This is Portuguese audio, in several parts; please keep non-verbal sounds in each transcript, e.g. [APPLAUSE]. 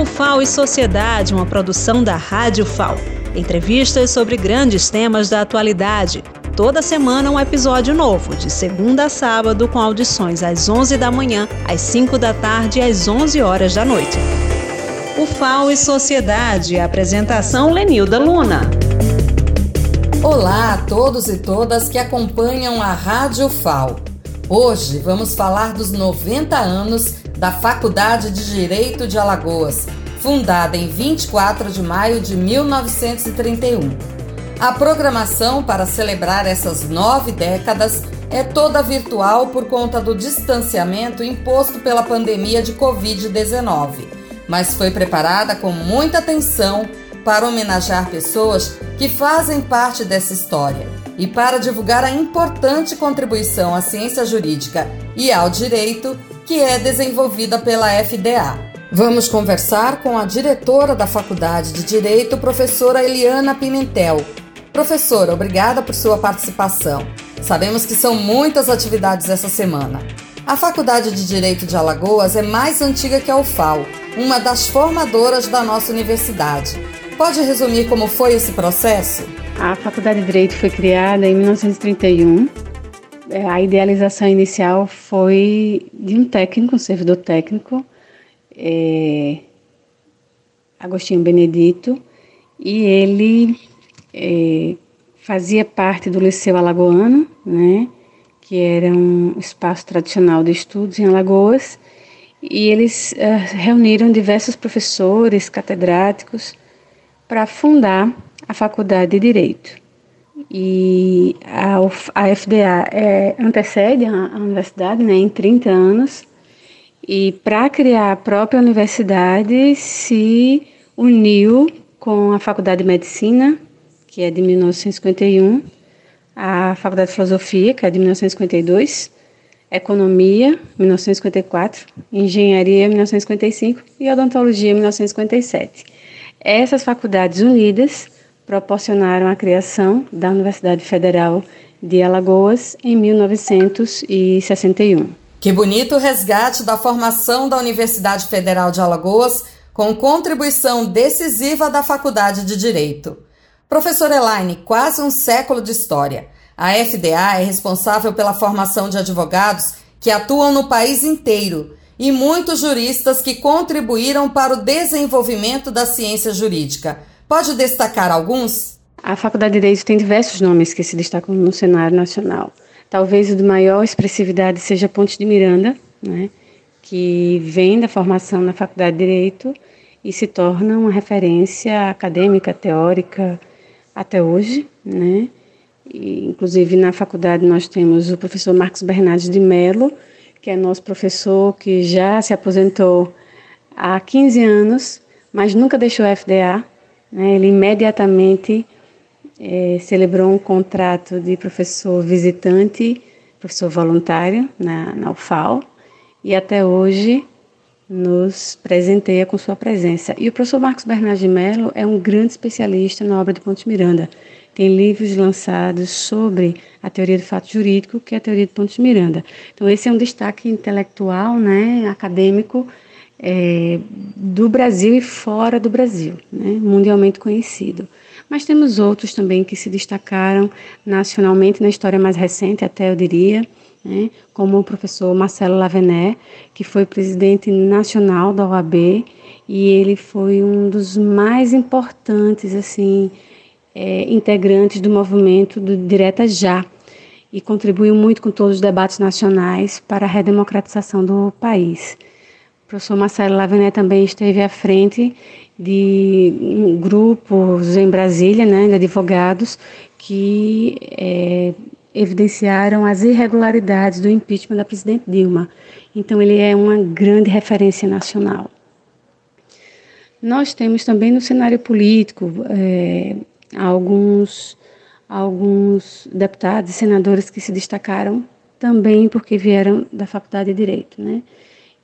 O FAO e Sociedade, uma produção da Rádio FAO. Entrevistas sobre grandes temas da atualidade. Toda semana um episódio novo, de segunda a sábado, com audições às 11 da manhã, às 5 da tarde e às 11 horas da noite. O FAO e Sociedade, apresentação Lenilda Luna. Olá a todos e todas que acompanham a Rádio FAO. Hoje vamos falar dos 90 anos da Faculdade de Direito de Alagoas, fundada em 24 de maio de 1931. A programação para celebrar essas nove décadas é toda virtual por conta do distanciamento imposto pela pandemia de Covid-19, mas foi preparada com muita atenção para homenagear pessoas que fazem parte dessa história e para divulgar a importante contribuição à ciência jurídica e ao direito que é desenvolvida pela FDA. Vamos conversar com a diretora da Faculdade de Direito, professora Eliana Pimentel. Professora, obrigada por sua participação. Sabemos que são muitas atividades essa semana. A Faculdade de Direito de Alagoas é mais antiga que a UFAL, uma das formadoras da nossa universidade. Pode resumir como foi esse processo? A Faculdade de Direito foi criada em 1931. É, a idealização inicial foi de um técnico, um servidor técnico, é, Agostinho Benedito, e ele é, fazia parte do Liceu Alagoano, né, que era um espaço tradicional de estudos em Alagoas, e eles uh, reuniram diversos professores, catedráticos, para fundar a Faculdade de Direito. E a, a FDA é, antecede a, a universidade né, em 30 anos, e para criar a própria universidade se uniu com a Faculdade de Medicina, que é de 1951, a Faculdade de Filosofia, que é de 1952, Economia, 1954, Engenharia, 1955 e Odontologia, 1957. Essas faculdades unidas proporcionaram a criação da Universidade Federal de Alagoas em 1961. Que bonito resgate da formação da Universidade Federal de Alagoas com contribuição decisiva da Faculdade de Direito. Professor Elaine, quase um século de história. A FDA é responsável pela formação de advogados que atuam no país inteiro e muitos juristas que contribuíram para o desenvolvimento da ciência jurídica. Pode destacar alguns? A Faculdade de Direito tem diversos nomes que se destacam no cenário nacional. Talvez o de maior expressividade seja Ponte de Miranda, né, que vem da formação na Faculdade de Direito e se torna uma referência acadêmica, teórica, até hoje. Né? E, inclusive, na faculdade nós temos o professor Marcos Bernardes de Mello, que é nosso professor, que já se aposentou há 15 anos, mas nunca deixou a FDA. Né? Ele imediatamente é, celebrou um contrato de professor visitante, professor voluntário na, na UFAL, e até hoje nos presenteia com sua presença. E o professor Marcos Bernardo de Mello é um grande especialista na obra de Ponte Miranda. Tem livros lançados sobre a teoria do fato jurídico, que é a teoria de Ponte Miranda. Então, esse é um destaque intelectual, né, acadêmico, é, do Brasil e fora do Brasil, né, mundialmente conhecido. Mas temos outros também que se destacaram nacionalmente na história mais recente, até eu diria, né, como o professor Marcelo Lavené, que foi presidente nacional da OAB e ele foi um dos mais importantes assim é, integrantes do movimento do Direta Já e contribuiu muito com todos os debates nacionais para a redemocratização do país. Professor Marcelo Lavené também esteve à frente de grupos em Brasília, né, de advogados, que é, evidenciaram as irregularidades do impeachment da presidente Dilma. Então, ele é uma grande referência nacional. Nós temos também no cenário político é, alguns, alguns deputados e senadores que se destacaram também porque vieram da Faculdade de Direito. Né?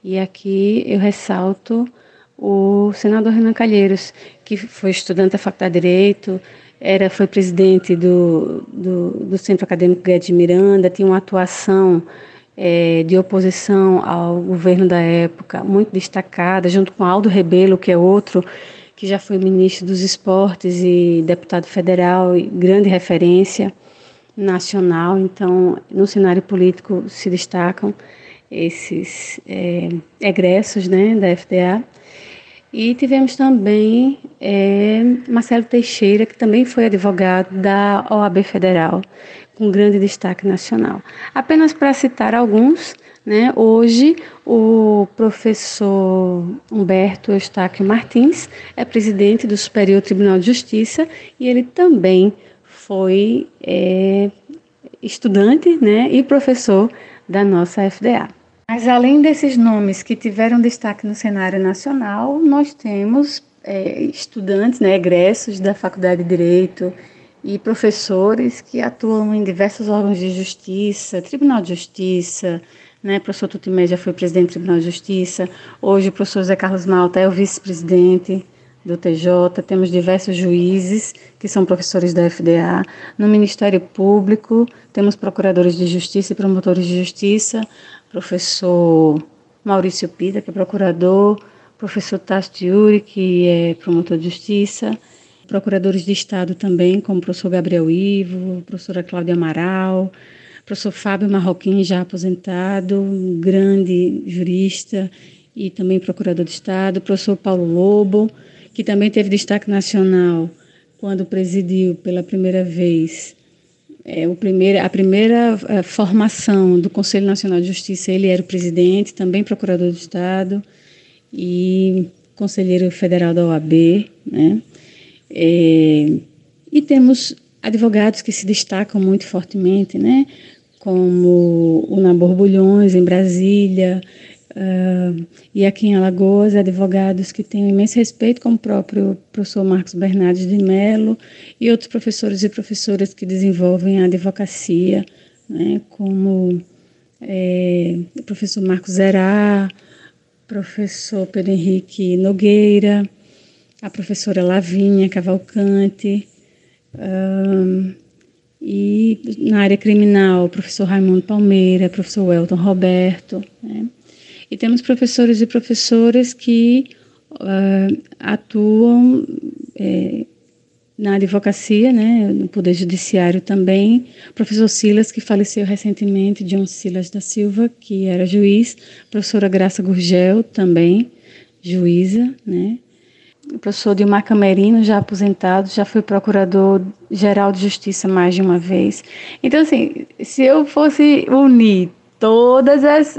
E aqui eu ressalto o senador Renan Calheiros, que foi estudante da Faculdade de Direito, era, foi presidente do, do, do Centro Acadêmico Guedes Miranda, tinha uma atuação é, de oposição ao governo da época, muito destacada, junto com Aldo Rebelo, que é outro que já foi ministro dos esportes e deputado federal e grande referência nacional. Então, no cenário político se destacam esses é, egressos né, da FDA. E tivemos também é, Marcelo Teixeira, que também foi advogado da OAB Federal, com grande destaque nacional. Apenas para citar alguns, né, hoje o professor Humberto Eustáquio Martins é presidente do Superior Tribunal de Justiça e ele também foi é, estudante né, e professor da nossa FDA. Mas além desses nomes que tiveram destaque no cenário nacional, nós temos é, estudantes, né, egressos da Faculdade de Direito e professores que atuam em diversos órgãos de justiça, Tribunal de Justiça, né, o professor Tutimé já foi presidente do Tribunal de Justiça, hoje o professor Zé Carlos Malta é o vice-presidente do TJ, temos diversos juízes que são professores da FDA, no Ministério Público temos procuradores de justiça e promotores de justiça, professor Maurício Pita, que é procurador, professor Tasso Yuri, que é promotor de justiça, procuradores de Estado também, como o professor Gabriel Ivo, professora Cláudia Amaral, professor Fábio Marroquim, já aposentado, um grande jurista e também procurador de Estado, professor Paulo Lobo, que também teve destaque nacional quando presidiu pela primeira vez é, o primeiro, a primeira a formação do Conselho Nacional de Justiça, ele era o presidente, também procurador de Estado e conselheiro federal da OAB, né? É, e temos advogados que se destacam muito fortemente, né? como o Nabor Bulhões, em Brasília, uh, e aqui em Alagoas, advogados que um imenso respeito, como o próprio professor Marcos Bernardes de Mello, e outros professores e professoras que desenvolvem a advocacia, né? como é, o professor Marcos Zerá, professor Pedro Henrique Nogueira, a professora Lavinha Cavalcante, um, e na área criminal, o professor Raimundo Palmeira, professor Welton Roberto. Né? E temos professores e professoras que uh, atuam é, na advocacia, né, no Poder Judiciário também. Professor Silas, que faleceu recentemente, John Silas da Silva, que era juiz. Professora Graça Gurgel, também juíza, né? o professor Dilmar Camerino, já aposentado, já foi procurador-geral de justiça mais de uma vez. Então, assim, se eu fosse unir todas as,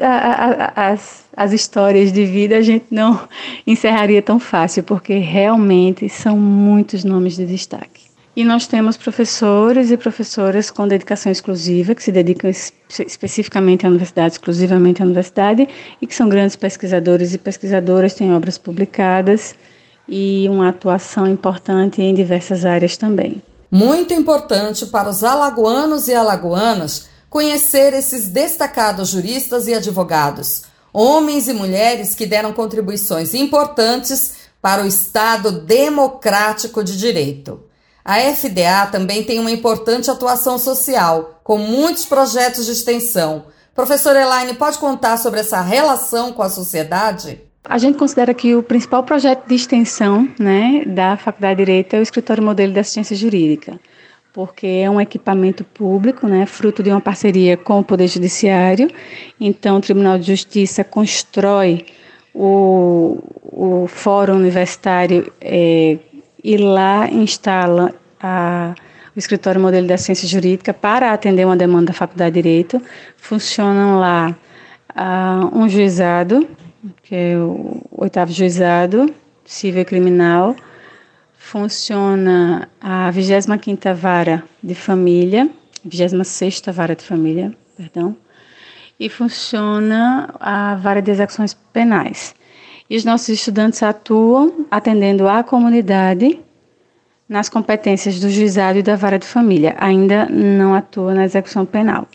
as, as histórias de vida, a gente não [LAUGHS] encerraria tão fácil, porque realmente são muitos nomes de destaque. E nós temos professores e professoras com dedicação exclusiva, que se dedicam especificamente à universidade, exclusivamente à universidade, e que são grandes pesquisadores e pesquisadoras, têm obras publicadas e uma atuação importante em diversas áreas também. Muito importante para os alagoanos e alagoanas conhecer esses destacados juristas e advogados, homens e mulheres que deram contribuições importantes para o Estado democrático de direito. A FDA também tem uma importante atuação social, com muitos projetos de extensão. Professora Elaine, pode contar sobre essa relação com a sociedade? A gente considera que o principal projeto de extensão né, da Faculdade de Direito é o Escritório Modelo de Assistência Jurídica, porque é um equipamento público, né, fruto de uma parceria com o Poder Judiciário. Então, o Tribunal de Justiça constrói o, o Fórum Universitário é, e lá instala a, o Escritório Modelo de Assistência Jurídica para atender uma demanda da Faculdade de Direito. Funcionam lá uh, um juizado que é o oitavo juizado civil e criminal, funciona a 25ª vara de família, 26ª vara de família, perdão, e funciona a vara de execuções penais. E os nossos estudantes atuam atendendo à comunidade nas competências do juizado e da vara de família, ainda não atua na execução penal.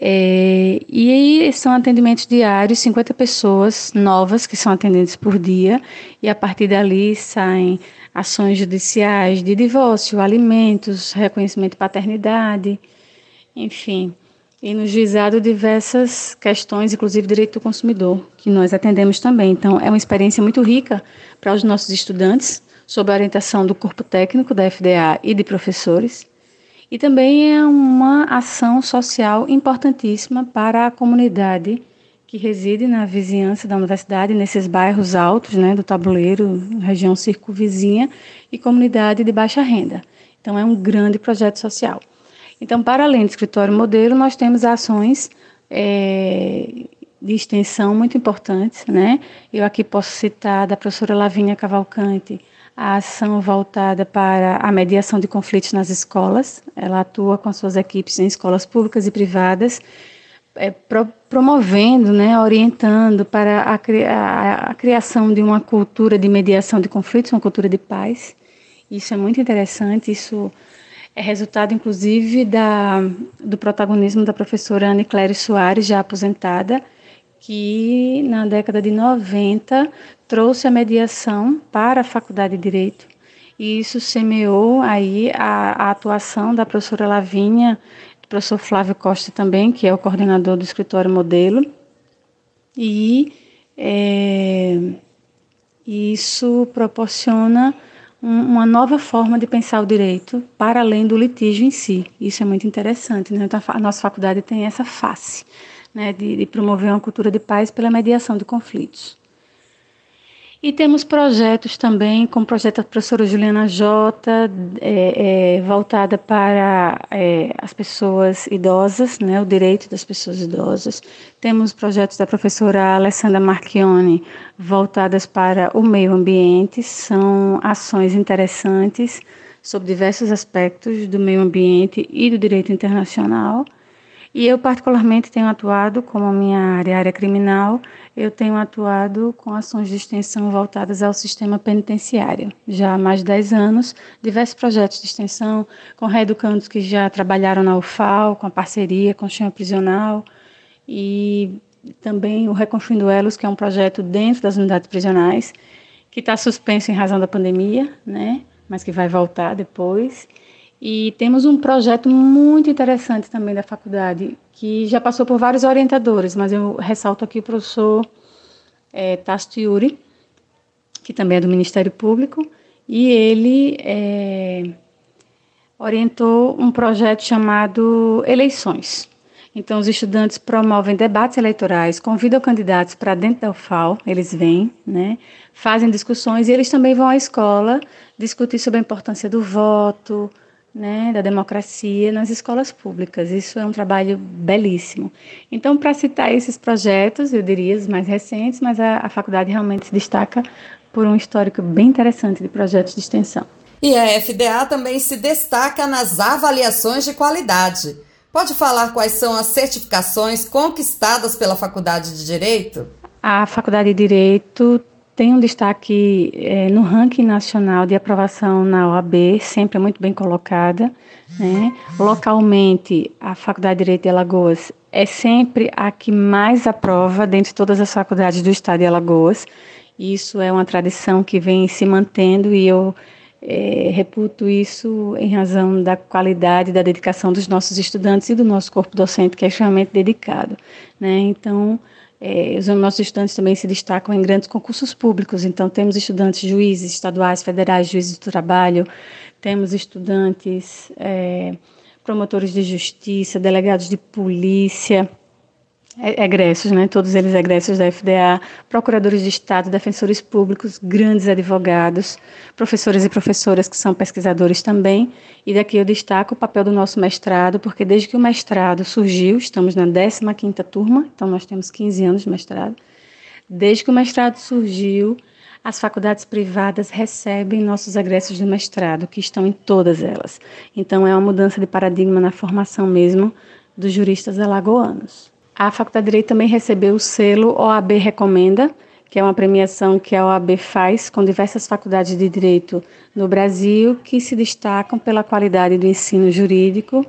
É, e aí são atendimentos diários, 50 pessoas novas que são atendidas por dia, e a partir dali saem ações judiciais de divórcio, alimentos, reconhecimento de paternidade, enfim. e no juizado diversas questões, inclusive direito do consumidor, que nós atendemos também. Então, é uma experiência muito rica para os nossos estudantes, sob a orientação do corpo técnico da FDA e de professores. E também é uma ação social importantíssima para a comunidade que reside na vizinhança da universidade, nesses bairros altos, né, do tabuleiro, região circunvizinha e comunidade de baixa renda. Então, é um grande projeto social. Então, para além do escritório modelo, nós temos ações é, de extensão muito importantes, né? Eu aqui posso citar da professora Lavínia Cavalcante, a ação voltada para a mediação de conflitos nas escolas. Ela atua com suas equipes em escolas públicas e privadas, é, pro, promovendo, né, orientando para a, a, a, criação de uma cultura de mediação de conflitos, uma cultura de paz. Isso é muito interessante, isso é resultado, inclusive, da, do protagonismo da professora Anne Claire Soares, já aposentada, que na década de 90 trouxe a mediação para a Faculdade de Direito. E isso semeou aí a, a atuação da professora Lavínia, do professor Flávio Costa também, que é o coordenador do escritório modelo. E é, isso proporciona uma nova forma de pensar o direito para além do litígio em si. Isso é muito interessante. Né? Então, a nossa faculdade tem essa face né, de, de promover uma cultura de paz pela mediação de conflitos. E temos projetos também, como o projeto da professora Juliana Jota, é, é, voltada para é, as pessoas idosas, né, o direito das pessoas idosas. Temos projetos da professora Alessandra Marchione, voltadas para o meio ambiente. São ações interessantes sobre diversos aspectos do meio ambiente e do direito internacional. E eu, particularmente, tenho atuado, como minha área, área criminal, eu tenho atuado com ações de extensão voltadas ao sistema penitenciário. Já há mais de 10 anos, diversos projetos de extensão com reeducandos que já trabalharam na UFAL, com a parceria com o Chama Prisional, e também o Reconstruindo Elos, que é um projeto dentro das unidades prisionais, que está suspenso em razão da pandemia, né? mas que vai voltar depois. E temos um projeto muito interessante também da faculdade, que já passou por vários orientadores, mas eu ressalto aqui o professor é, Tasto Yuri, que também é do Ministério Público, e ele é, orientou um projeto chamado Eleições. Então, os estudantes promovem debates eleitorais, convidam candidatos para dentro da UFAL, eles vêm, né, fazem discussões e eles também vão à escola discutir sobre a importância do voto, né, da democracia nas escolas públicas. Isso é um trabalho belíssimo. Então, para citar esses projetos, eu diria os mais recentes, mas a, a faculdade realmente se destaca por um histórico bem interessante de projetos de extensão. E a FDA também se destaca nas avaliações de qualidade. Pode falar quais são as certificações conquistadas pela Faculdade de Direito? A Faculdade de Direito tem um destaque é, no ranking nacional de aprovação na OAB, sempre é muito bem colocada. Né? Localmente, a Faculdade de Direito de Alagoas é sempre a que mais aprova dentre todas as faculdades do estado de Alagoas. Isso é uma tradição que vem se mantendo e eu é, reputo isso em razão da qualidade da dedicação dos nossos estudantes e do nosso corpo docente, que é extremamente dedicado. Né? Então, é, os nossos estudantes também se destacam em grandes concursos públicos, então temos estudantes juízes estaduais, federais, juízes do trabalho, temos estudantes é, promotores de justiça, delegados de polícia, egressos, né, todos eles egressos da FDA, procuradores de Estado, defensores públicos, grandes advogados, professores e professoras que são pesquisadores também. E daqui eu destaco o papel do nosso mestrado, porque desde que o mestrado surgiu, estamos na 15ª turma, então nós temos 15 anos de mestrado. Desde que o mestrado surgiu, as faculdades privadas recebem nossos egressos do mestrado, que estão em todas elas. Então é uma mudança de paradigma na formação mesmo dos juristas alagoanos. A Faculdade de Direito também recebeu o selo OAB Recomenda, que é uma premiação que a OAB faz com diversas faculdades de direito no Brasil que se destacam pela qualidade do ensino jurídico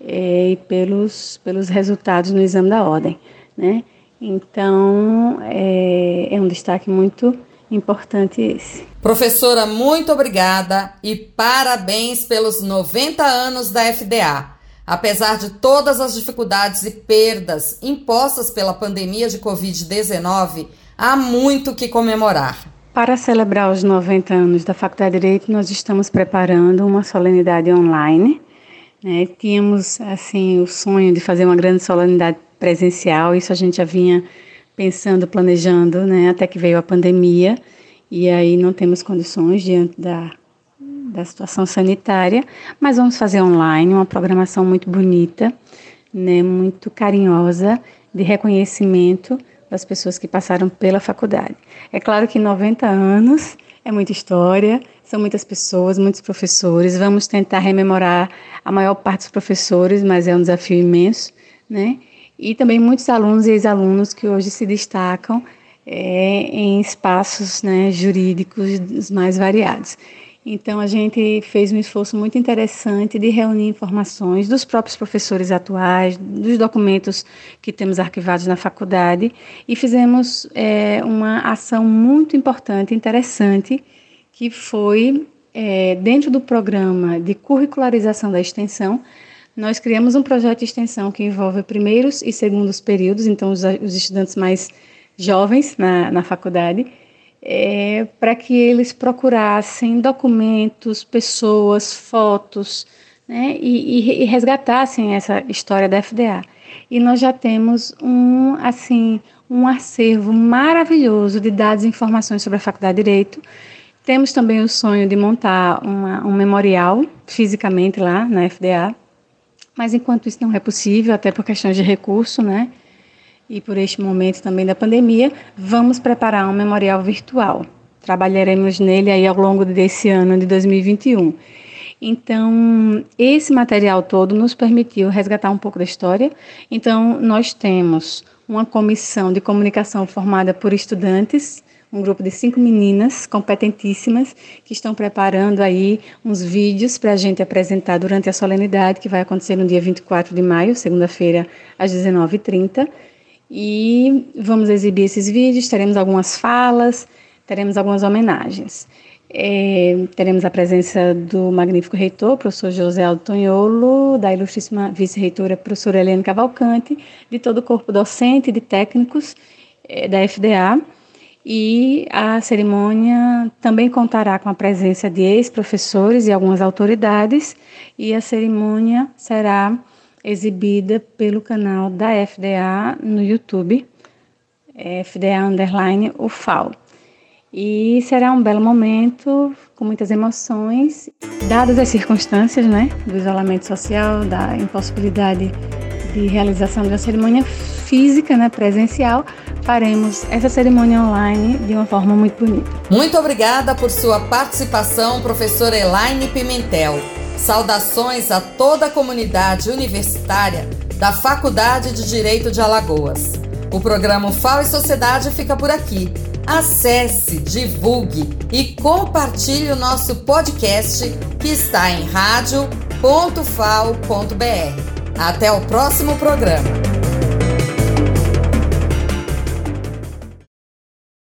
eh, e pelos, pelos resultados no exame da ordem. Né? Então, é, é um destaque muito importante esse. Professora, muito obrigada e parabéns pelos 90 anos da FDA. Apesar de todas as dificuldades e perdas impostas pela pandemia de Covid-19, há muito que comemorar. Para celebrar os 90 anos da Faculdade de Direito, nós estamos preparando uma solenidade online. Né? Tínhamos assim o sonho de fazer uma grande solenidade presencial, isso a gente já vinha pensando, planejando, né? até que veio a pandemia, e aí não temos condições diante da da situação sanitária, mas vamos fazer online uma programação muito bonita, né, muito carinhosa, de reconhecimento das pessoas que passaram pela faculdade. É claro que 90 anos é muita história, são muitas pessoas, muitos professores. Vamos tentar rememorar a maior parte dos professores, mas é um desafio imenso, né? E também muitos alunos e ex-alunos que hoje se destacam é, em espaços né, jurídicos mais variados. Então, a gente fez um esforço muito interessante de reunir informações dos próprios professores atuais, dos documentos que temos arquivados na faculdade, e fizemos é, uma ação muito importante, interessante, que foi, é, dentro do programa de curricularização da extensão, nós criamos um projeto de extensão que envolve primeiros e segundos períodos, então, os, os estudantes mais jovens na, na faculdade é, para que eles procurassem documentos, pessoas, fotos, né, e, e, resgatassem essa história da FDA. E nós já temos um, assim, um acervo maravilhoso de dados e informações sobre a Faculdade de Direito. Temos também o sonho de montar uma, um memorial fisicamente lá na FDA, mas enquanto isso não é possível, até por questões de recurso, né? E por este momento também da pandemia, vamos preparar um memorial virtual. Trabalharemos nele aí ao longo desse ano de 2021. Então, esse material todo nos permitiu resgatar um pouco da história. Então, nós temos uma comissão de comunicação formada por estudantes, um grupo de cinco meninas competentíssimas que estão preparando aí uns vídeos para a gente apresentar durante a solenidade que vai acontecer no dia 24 de maio, segunda-feira, às 19h30 e vamos exibir esses vídeos, teremos algumas falas, teremos algumas homenagens. É, teremos a presença do magnífico reitor, professor José Aldo Tonholo, da ilustríssima vice-reitora, professora Helena Cavalcante, de todo o corpo docente, de técnicos é, da FDA. E a cerimônia também contará com a presença de ex-professores e algumas autoridades, e a cerimônia será exibida pelo canal da FDA no YouTube, FDA Underline UFAL. E será um belo momento, com muitas emoções, dadas as circunstâncias né, do isolamento social, da impossibilidade de realização de uma cerimônia física, né, presencial, faremos essa cerimônia online de uma forma muito bonita. Muito obrigada por sua participação, professora Elaine Pimentel. Saudações a toda a comunidade universitária da Faculdade de Direito de Alagoas. O programa FAO e Sociedade fica por aqui. Acesse, divulgue e compartilhe o nosso podcast que está em rádio.fal.br. Até o próximo programa.